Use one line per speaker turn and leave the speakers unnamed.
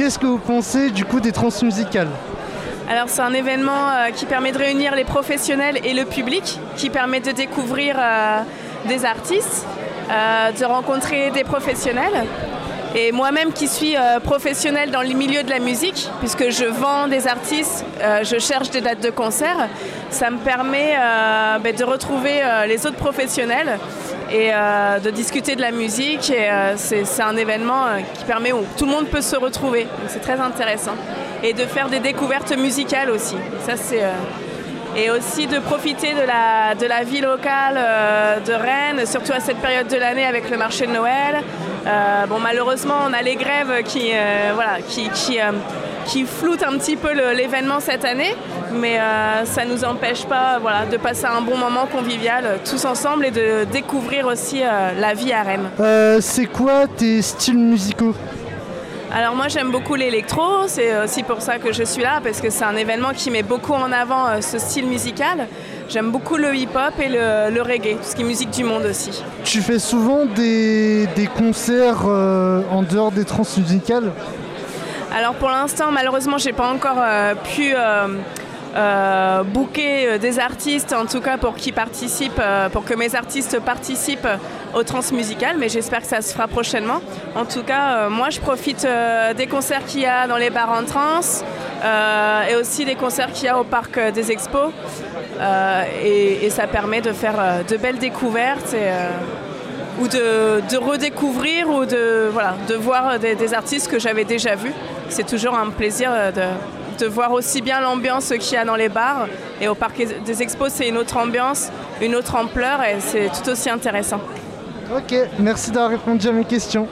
qu'est-ce que vous pensez du coup des transmusicales
alors c'est un événement qui permet de réunir les professionnels et le public, qui permet de découvrir des artistes, de rencontrer des professionnels. Et moi-même qui suis euh, professionnelle dans le milieu de la musique, puisque je vends des artistes, euh, je cherche des dates de concert, ça me permet euh, ben, de retrouver les autres professionnels et de discuter de la musique. Et c'est un événement qui permet où tout le monde peut se retrouver. C'est très intéressant. Et de faire des découvertes musicales aussi. Ça, c'est et aussi de profiter de la, de la vie locale de Rennes, surtout à cette période de l'année avec le marché de Noël, euh, bon, malheureusement, on a les grèves qui, euh, voilà, qui, euh, qui, floutent un petit peu l'événement cette année, mais ça ne nous empêche pas voilà, de passer un bon moment convivial tous ensemble et de découvrir aussi la vie à Rennes.
c'est quoi tes styles musicaux?
Alors moi j'aime beaucoup l'électro, c'est aussi pour ça que je suis là, parce que c'est un événement qui met beaucoup en avant ce style musical. J'aime beaucoup le hip-hop et le, reggae, tout ce qui est musique du monde aussi.
Tu fais souvent des, concerts euh, en dehors des trans musicales
Alors pour l'instant, malheureusement, j'ai pas encore euh, pu euh, booker des artistes, en tout cas pour qui participent, pour que mes artistes participent au transmusical, mais j'espère que ça se fera prochainement. En tout cas, moi, je profite des concerts qu'il y a dans les bars en trans et aussi des concerts qu'il y a au parc des expos. Euh, et, ça permet de faire euh, de belles découvertes euh, ou de, redécouvrir ou de, voilà, de voir des, artistes que j'avais déjà vus. C'est toujours un plaisir de, voir aussi bien l'ambiance qu'il y a dans les bars. Et au parc des expos, c'est une autre ambiance, une autre ampleur et c'est tout aussi intéressant.
Ok, merci d'avoir répondu à mes questions.